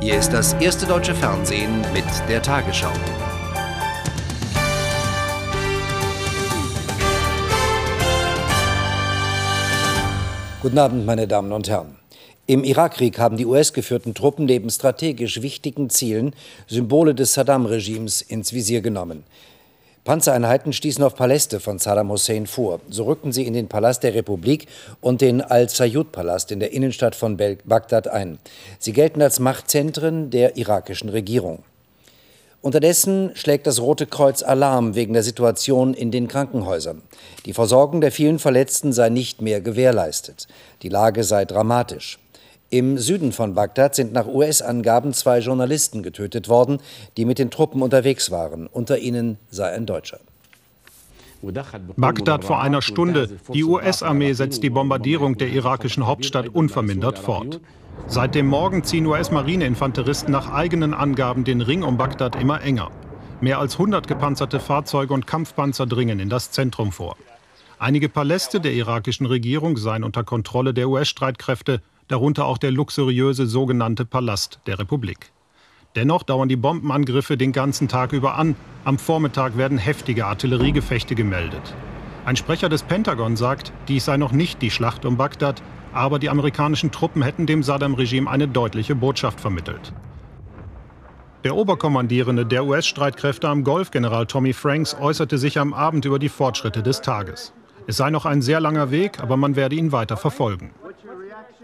Hier ist das erste deutsche Fernsehen mit der Tagesschau. Guten Abend, meine Damen und Herren. Im Irakkrieg haben die US-geführten Truppen neben strategisch wichtigen Zielen Symbole des Saddam-Regimes ins Visier genommen. Panzereinheiten stießen auf Paläste von Saddam Hussein vor. So rückten sie in den Palast der Republik und den Al-Sayyud-Palast in der Innenstadt von Bagdad ein. Sie gelten als Machtzentren der irakischen Regierung. Unterdessen schlägt das Rote Kreuz Alarm wegen der Situation in den Krankenhäusern. Die Versorgung der vielen Verletzten sei nicht mehr gewährleistet. Die Lage sei dramatisch. Im Süden von Bagdad sind nach US-Angaben zwei Journalisten getötet worden, die mit den Truppen unterwegs waren. Unter ihnen sei ein Deutscher. Bagdad vor einer Stunde. Die US-Armee setzt die Bombardierung der irakischen Hauptstadt unvermindert fort. Seit dem Morgen ziehen US-Marineinfanteristen nach eigenen Angaben den Ring um Bagdad immer enger. Mehr als 100 gepanzerte Fahrzeuge und Kampfpanzer dringen in das Zentrum vor. Einige Paläste der irakischen Regierung seien unter Kontrolle der US-Streitkräfte darunter auch der luxuriöse sogenannte Palast der Republik. Dennoch dauern die Bombenangriffe den ganzen Tag über an. Am Vormittag werden heftige Artilleriegefechte gemeldet. Ein Sprecher des Pentagon sagt, dies sei noch nicht die Schlacht um Bagdad, aber die amerikanischen Truppen hätten dem Saddam-Regime eine deutliche Botschaft vermittelt. Der Oberkommandierende der US-Streitkräfte am Golf, General Tommy Franks, äußerte sich am Abend über die Fortschritte des Tages. Es sei noch ein sehr langer Weg, aber man werde ihn weiter verfolgen.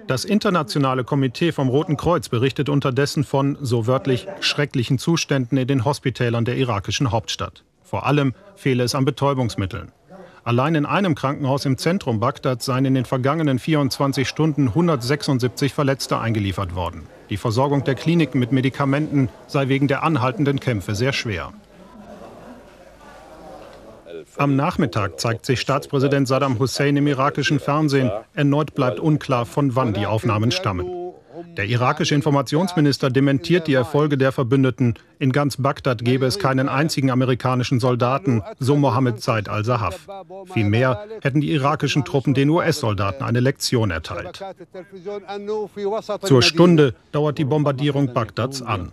Das internationale Komitee vom Roten Kreuz berichtet unterdessen von, so wörtlich, schrecklichen Zuständen in den Hospitälern der irakischen Hauptstadt. Vor allem fehle es an Betäubungsmitteln. Allein in einem Krankenhaus im Zentrum Bagdad seien in den vergangenen 24 Stunden 176 Verletzte eingeliefert worden. Die Versorgung der Kliniken mit Medikamenten sei wegen der anhaltenden Kämpfe sehr schwer. Am Nachmittag zeigt sich Staatspräsident Saddam Hussein im irakischen Fernsehen. Erneut bleibt unklar, von wann die Aufnahmen stammen. Der irakische Informationsminister dementiert die Erfolge der Verbündeten. In ganz Bagdad gebe es keinen einzigen amerikanischen Soldaten, so Mohammed Said al-Sahaf. Vielmehr hätten die irakischen Truppen den US-Soldaten eine Lektion erteilt. Zur Stunde dauert die Bombardierung Bagdads an.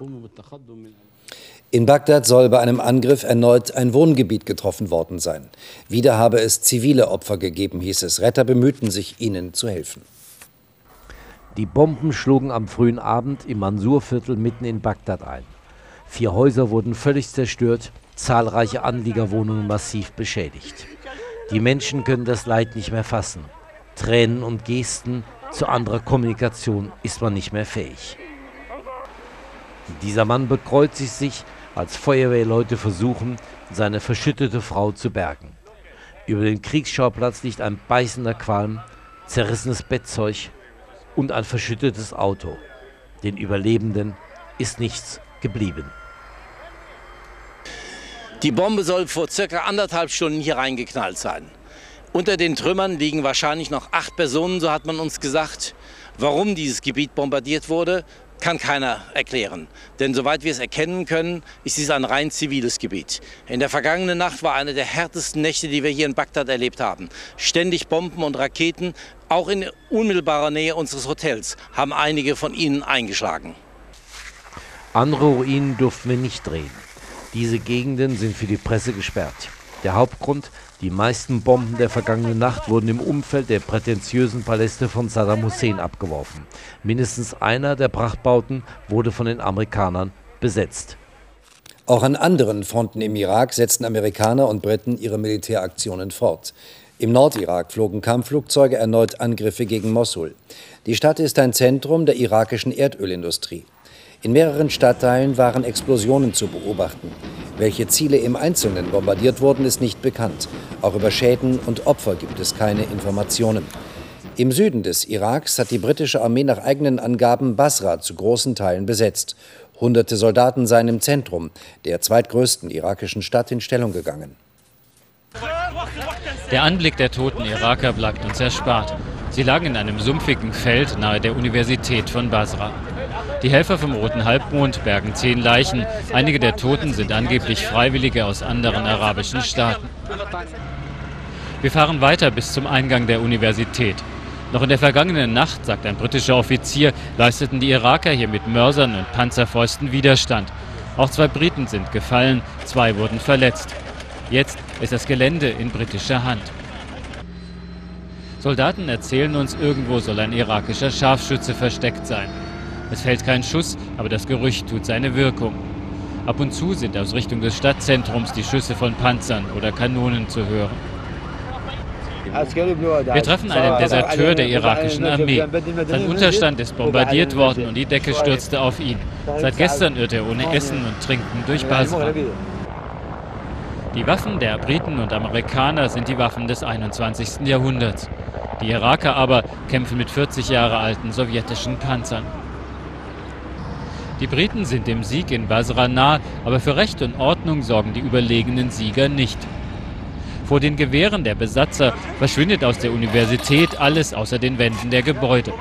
In Bagdad soll bei einem Angriff erneut ein Wohngebiet getroffen worden sein. Wieder habe es zivile Opfer gegeben, hieß es. Retter bemühten sich, ihnen zu helfen. Die Bomben schlugen am frühen Abend im Mansurviertel mitten in Bagdad ein. Vier Häuser wurden völlig zerstört, zahlreiche Anliegerwohnungen massiv beschädigt. Die Menschen können das Leid nicht mehr fassen. Tränen und Gesten zu anderer Kommunikation ist man nicht mehr fähig. Dieser Mann bekreuzigt sich als Feuerwehrleute versuchen, seine verschüttete Frau zu bergen. Über dem Kriegsschauplatz liegt ein beißender Qualm, zerrissenes Bettzeug und ein verschüttetes Auto. Den Überlebenden ist nichts geblieben. Die Bombe soll vor circa anderthalb Stunden hier reingeknallt sein. Unter den Trümmern liegen wahrscheinlich noch acht Personen, so hat man uns gesagt. Warum dieses Gebiet bombardiert wurde, kann keiner erklären. Denn soweit wir es erkennen können, ist dies ein rein ziviles Gebiet. In der vergangenen Nacht war eine der härtesten Nächte, die wir hier in Bagdad erlebt haben. Ständig Bomben und Raketen, auch in unmittelbarer Nähe unseres Hotels, haben einige von ihnen eingeschlagen. Andere Ruinen durften wir nicht drehen. Diese Gegenden sind für die Presse gesperrt. Der Hauptgrund, die meisten Bomben der vergangenen Nacht wurden im Umfeld der prätentiösen Paläste von Saddam Hussein abgeworfen. Mindestens einer der Prachtbauten wurde von den Amerikanern besetzt. Auch an anderen Fronten im Irak setzten Amerikaner und Briten ihre Militäraktionen fort. Im Nordirak flogen Kampfflugzeuge erneut Angriffe gegen Mosul. Die Stadt ist ein Zentrum der irakischen Erdölindustrie. In mehreren Stadtteilen waren Explosionen zu beobachten. Welche Ziele im Einzelnen bombardiert wurden, ist nicht bekannt. Auch über Schäden und Opfer gibt es keine Informationen. Im Süden des Iraks hat die britische Armee nach eigenen Angaben Basra zu großen Teilen besetzt. Hunderte Soldaten seien im Zentrum der zweitgrößten irakischen Stadt in Stellung gegangen. Der Anblick der toten Iraker bleibt uns erspart. Sie lagen in einem sumpfigen Feld nahe der Universität von Basra. Die Helfer vom Roten Halbmond bergen zehn Leichen. Einige der Toten sind angeblich Freiwillige aus anderen arabischen Staaten. Wir fahren weiter bis zum Eingang der Universität. Noch in der vergangenen Nacht, sagt ein britischer Offizier, leisteten die Iraker hier mit Mörsern und Panzerfäusten Widerstand. Auch zwei Briten sind gefallen, zwei wurden verletzt. Jetzt ist das Gelände in britischer Hand. Soldaten erzählen uns, irgendwo soll ein irakischer Scharfschütze versteckt sein. Es fällt kein Schuss, aber das Gerücht tut seine Wirkung. Ab und zu sind aus Richtung des Stadtzentrums die Schüsse von Panzern oder Kanonen zu hören. Wir treffen einen Deserteur der irakischen Armee. Sein Unterstand ist bombardiert worden und die Decke stürzte auf ihn. Seit gestern irrt er ohne Essen und Trinken durch Basra. Die Waffen der Briten und Amerikaner sind die Waffen des 21. Jahrhunderts. Die Iraker aber kämpfen mit 40 Jahre alten sowjetischen Panzern. Die Briten sind dem Sieg in Basra nah, aber für Recht und Ordnung sorgen die überlegenen Sieger nicht. Vor den Gewehren der Besatzer verschwindet aus der Universität alles außer den Wänden der Gebäude.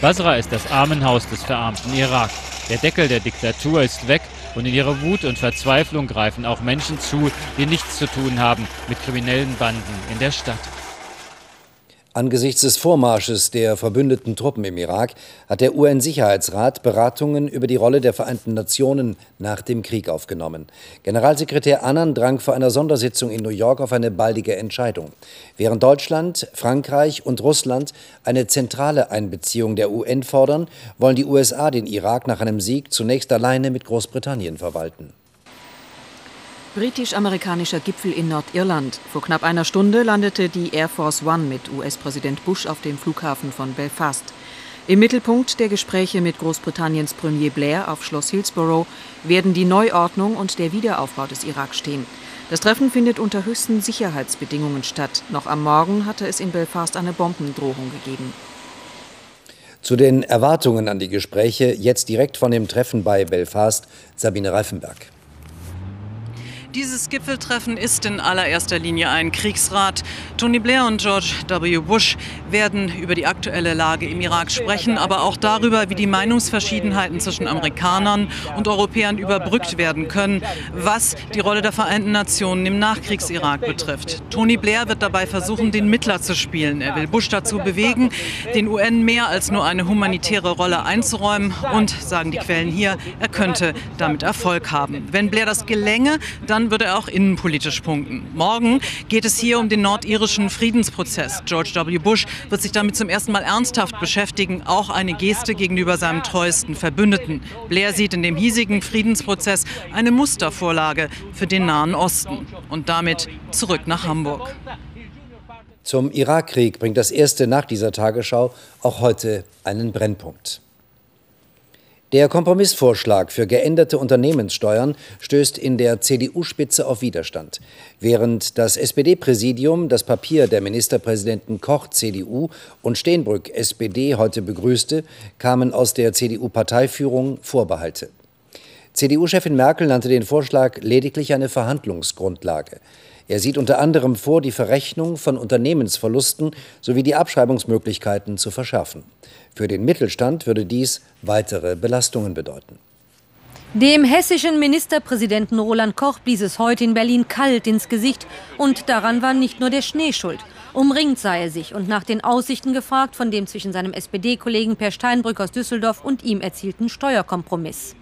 Basra ist das Armenhaus des verarmten Irak. Der Deckel der Diktatur ist weg und in ihrer Wut und Verzweiflung greifen auch Menschen zu, die nichts zu tun haben mit kriminellen Banden in der Stadt. Angesichts des Vormarsches der verbündeten Truppen im Irak hat der UN-Sicherheitsrat Beratungen über die Rolle der Vereinten Nationen nach dem Krieg aufgenommen. Generalsekretär Annan drang vor einer Sondersitzung in New York auf eine baldige Entscheidung. Während Deutschland, Frankreich und Russland eine zentrale Einbeziehung der UN fordern, wollen die USA den Irak nach einem Sieg zunächst alleine mit Großbritannien verwalten. Britisch-amerikanischer Gipfel in Nordirland. Vor knapp einer Stunde landete die Air Force One mit US-Präsident Bush auf dem Flughafen von Belfast. Im Mittelpunkt der Gespräche mit Großbritanniens Premier Blair auf Schloss Hillsborough werden die Neuordnung und der Wiederaufbau des Irak stehen. Das Treffen findet unter höchsten Sicherheitsbedingungen statt. Noch am Morgen hatte es in Belfast eine Bombendrohung gegeben. Zu den Erwartungen an die Gespräche jetzt direkt von dem Treffen bei Belfast Sabine Reifenberg. Dieses Gipfeltreffen ist in allererster Linie ein Kriegsrat. Tony Blair und George W. Bush werden über die aktuelle Lage im Irak sprechen, aber auch darüber, wie die Meinungsverschiedenheiten zwischen Amerikanern und Europäern überbrückt werden können, was die Rolle der Vereinten Nationen im Nachkriegs-Irak betrifft. Tony Blair wird dabei versuchen, den Mittler zu spielen. Er will Bush dazu bewegen, den UN mehr als nur eine humanitäre Rolle einzuräumen und, sagen die Quellen hier, er könnte damit Erfolg haben. Wenn Blair das gelänge, dann dann würde er auch innenpolitisch punkten. Morgen geht es hier um den nordirischen Friedensprozess. George W. Bush wird sich damit zum ersten Mal ernsthaft beschäftigen, auch eine Geste gegenüber seinem treuesten Verbündeten. Blair sieht in dem hiesigen Friedensprozess eine Mustervorlage für den Nahen Osten. Und damit zurück nach Hamburg. Zum Irakkrieg bringt das erste nach dieser Tagesschau auch heute einen Brennpunkt. Der Kompromissvorschlag für geänderte Unternehmenssteuern stößt in der CDU-Spitze auf Widerstand. Während das SPD-Präsidium das Papier der Ministerpräsidenten Koch CDU und Steenbrück SPD heute begrüßte, kamen aus der CDU-Parteiführung Vorbehalte. CDU-Chefin Merkel nannte den Vorschlag lediglich eine Verhandlungsgrundlage. Er sieht unter anderem vor, die Verrechnung von Unternehmensverlusten sowie die Abschreibungsmöglichkeiten zu verschärfen. Für den Mittelstand würde dies weitere Belastungen bedeuten. Dem hessischen Ministerpräsidenten Roland Koch blies es heute in Berlin kalt ins Gesicht. Und daran war nicht nur der Schnee schuld. Umringt sei er sich und nach den Aussichten gefragt von dem zwischen seinem SPD-Kollegen Per Steinbrück aus Düsseldorf und ihm erzielten Steuerkompromiss.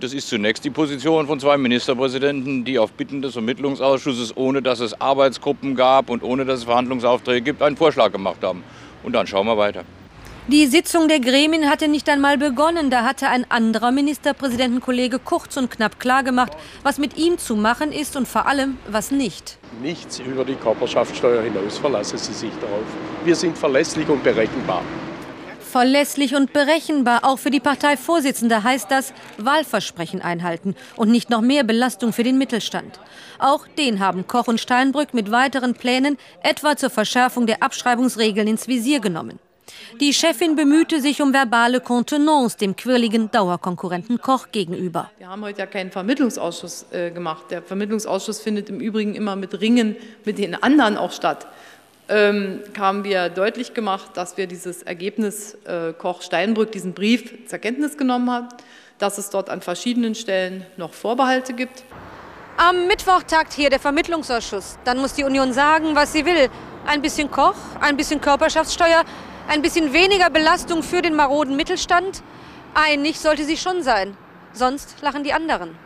Das ist zunächst die Position von zwei Ministerpräsidenten, die auf Bitten des Ermittlungsausschusses, ohne dass es Arbeitsgruppen gab und ohne dass es Verhandlungsaufträge gibt, einen Vorschlag gemacht haben. Und dann schauen wir weiter. Die Sitzung der Gremien hatte nicht einmal begonnen. Da hatte ein anderer Ministerpräsidentenkollege kurz und knapp klargemacht, was mit ihm zu machen ist und vor allem, was nicht. Nichts über die Körperschaftssteuer hinaus verlassen Sie sich darauf. Wir sind verlässlich und berechenbar. Verlässlich und berechenbar. Auch für die Parteivorsitzende heißt das Wahlversprechen einhalten und nicht noch mehr Belastung für den Mittelstand. Auch den haben Koch und Steinbrück mit weiteren Plänen, etwa zur Verschärfung der Abschreibungsregeln, ins Visier genommen. Die Chefin bemühte sich um verbale Kontenance dem quirligen Dauerkonkurrenten Koch gegenüber. Wir haben heute ja keinen Vermittlungsausschuss äh, gemacht. Der Vermittlungsausschuss findet im Übrigen immer mit Ringen mit den anderen auch statt haben wir deutlich gemacht, dass wir dieses Ergebnis äh, Koch-Steinbrück, diesen Brief zur Kenntnis genommen haben, dass es dort an verschiedenen Stellen noch Vorbehalte gibt. Am Mittwoch tagt hier der Vermittlungsausschuss. Dann muss die Union sagen, was sie will. Ein bisschen Koch, ein bisschen Körperschaftssteuer. Ein bisschen weniger Belastung für den maroden Mittelstand? Einig sollte sie schon sein. Sonst lachen die anderen.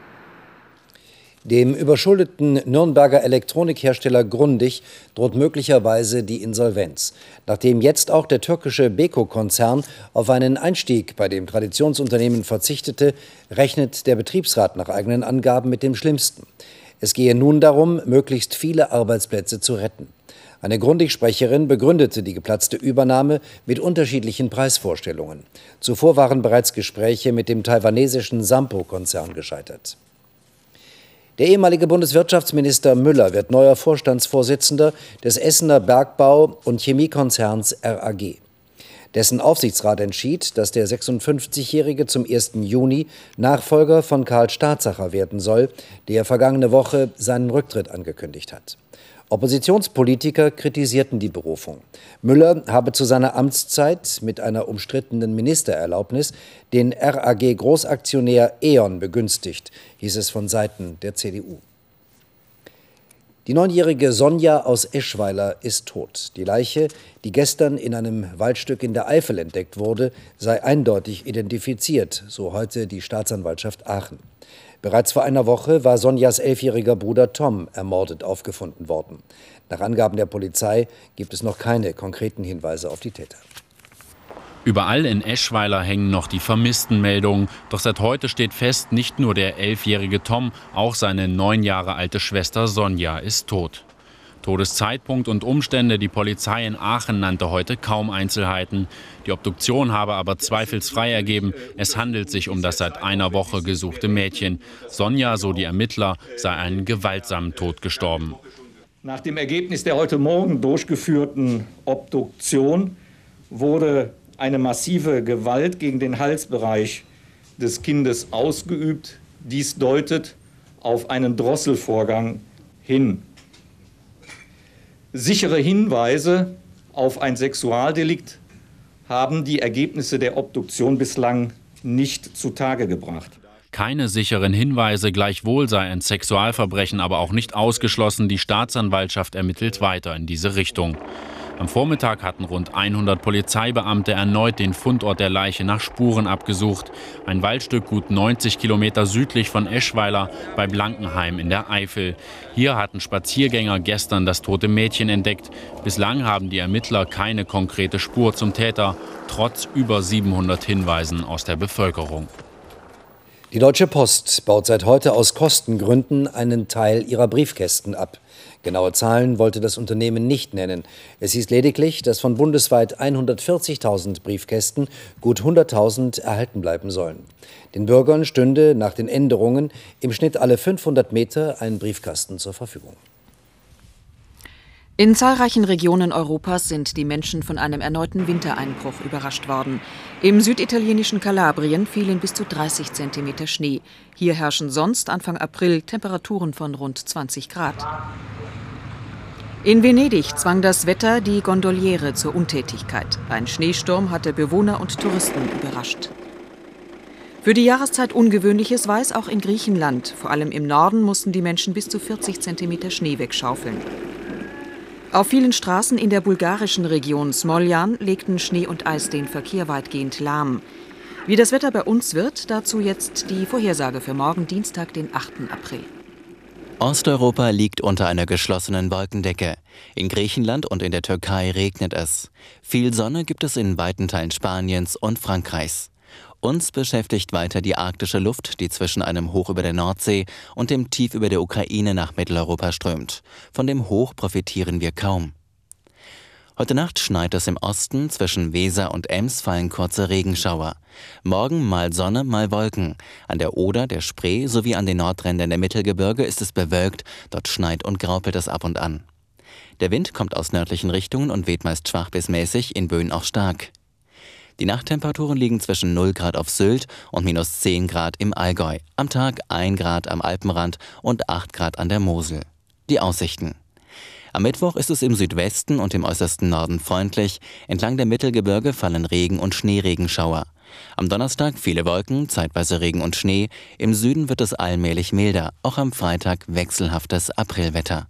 Dem überschuldeten Nürnberger Elektronikhersteller Grundig droht möglicherweise die Insolvenz, nachdem jetzt auch der türkische Beko-Konzern auf einen Einstieg bei dem Traditionsunternehmen verzichtete, rechnet der Betriebsrat nach eigenen Angaben mit dem Schlimmsten. Es gehe nun darum, möglichst viele Arbeitsplätze zu retten. Eine Grundig-Sprecherin begründete die geplatzte Übernahme mit unterschiedlichen Preisvorstellungen. Zuvor waren bereits Gespräche mit dem taiwanesischen Sampo-Konzern gescheitert. Der ehemalige Bundeswirtschaftsminister Müller wird neuer Vorstandsvorsitzender des Essener Bergbau- und Chemiekonzerns RAG. Dessen Aufsichtsrat entschied, dass der 56-Jährige zum 1. Juni Nachfolger von Karl Staatsacher werden soll, der vergangene Woche seinen Rücktritt angekündigt hat. Oppositionspolitiker kritisierten die Berufung. Müller habe zu seiner Amtszeit mit einer umstrittenen Ministererlaubnis den RAG-Großaktionär E.ON begünstigt, hieß es von Seiten der CDU. Die neunjährige Sonja aus Eschweiler ist tot. Die Leiche, die gestern in einem Waldstück in der Eifel entdeckt wurde, sei eindeutig identifiziert, so heute die Staatsanwaltschaft Aachen. Bereits vor einer Woche war Sonjas elfjähriger Bruder Tom ermordet aufgefunden worden. Nach Angaben der Polizei gibt es noch keine konkreten Hinweise auf die Täter. Überall in Eschweiler hängen noch die Vermisstenmeldungen. Doch seit heute steht fest, nicht nur der elfjährige Tom, auch seine neun Jahre alte Schwester Sonja ist tot. Todeszeitpunkt und Umstände. Die Polizei in Aachen nannte heute kaum Einzelheiten. Die Obduktion habe aber zweifelsfrei ergeben, es handelt sich um das seit einer Woche gesuchte Mädchen. Sonja, so die Ermittler, sei einen gewaltsamen Tod gestorben. Nach dem Ergebnis der heute Morgen durchgeführten Obduktion wurde eine massive Gewalt gegen den Halsbereich des Kindes ausgeübt. Dies deutet auf einen Drosselvorgang hin sichere Hinweise auf ein Sexualdelikt haben die Ergebnisse der Obduktion bislang nicht zutage gebracht. Keine sicheren Hinweise, gleichwohl sei ein Sexualverbrechen aber auch nicht ausgeschlossen. Die Staatsanwaltschaft ermittelt weiter in diese Richtung. Am Vormittag hatten rund 100 Polizeibeamte erneut den Fundort der Leiche nach Spuren abgesucht. Ein Waldstück gut 90 Kilometer südlich von Eschweiler bei Blankenheim in der Eifel. Hier hatten Spaziergänger gestern das tote Mädchen entdeckt. Bislang haben die Ermittler keine konkrete Spur zum Täter, trotz über 700 Hinweisen aus der Bevölkerung. Die Deutsche Post baut seit heute aus Kostengründen einen Teil ihrer Briefkästen ab. Genaue Zahlen wollte das Unternehmen nicht nennen. Es hieß lediglich, dass von bundesweit 140.000 Briefkästen gut 100.000 erhalten bleiben sollen. Den Bürgern stünde nach den Änderungen im Schnitt alle 500 Meter ein Briefkasten zur Verfügung. In zahlreichen Regionen Europas sind die Menschen von einem erneuten Wintereinbruch überrascht worden. Im süditalienischen Kalabrien fielen bis zu 30 Zentimeter Schnee. Hier herrschen sonst Anfang April Temperaturen von rund 20 Grad. In Venedig zwang das Wetter die Gondoliere zur Untätigkeit. Ein Schneesturm hatte Bewohner und Touristen überrascht. Für die Jahreszeit Ungewöhnliches war es auch in Griechenland. Vor allem im Norden mussten die Menschen bis zu 40 Zentimeter Schnee wegschaufeln. Auf vielen Straßen in der bulgarischen Region Smoljan legten Schnee und Eis den Verkehr weitgehend lahm. Wie das Wetter bei uns wird, dazu jetzt die Vorhersage für morgen Dienstag, den 8. April. Osteuropa liegt unter einer geschlossenen Wolkendecke. In Griechenland und in der Türkei regnet es. Viel Sonne gibt es in weiten Teilen Spaniens und Frankreichs. Uns beschäftigt weiter die arktische Luft, die zwischen einem Hoch über der Nordsee und dem Tief über der Ukraine nach Mitteleuropa strömt. Von dem Hoch profitieren wir kaum. Heute Nacht schneit es im Osten, zwischen Weser und Ems fallen kurze Regenschauer. Morgen mal Sonne, mal Wolken. An der Oder, der Spree sowie an den Nordrändern der Mittelgebirge ist es bewölkt, dort schneit und graupelt es ab und an. Der Wind kommt aus nördlichen Richtungen und weht meist schwach bis mäßig, in Böen auch stark. Die Nachttemperaturen liegen zwischen 0 Grad auf Sylt und minus 10 Grad im Allgäu. Am Tag 1 Grad am Alpenrand und 8 Grad an der Mosel. Die Aussichten. Am Mittwoch ist es im Südwesten und im äußersten Norden freundlich. Entlang der Mittelgebirge fallen Regen- und Schneeregenschauer. Am Donnerstag viele Wolken, zeitweise Regen und Schnee. Im Süden wird es allmählich milder. Auch am Freitag wechselhaftes Aprilwetter.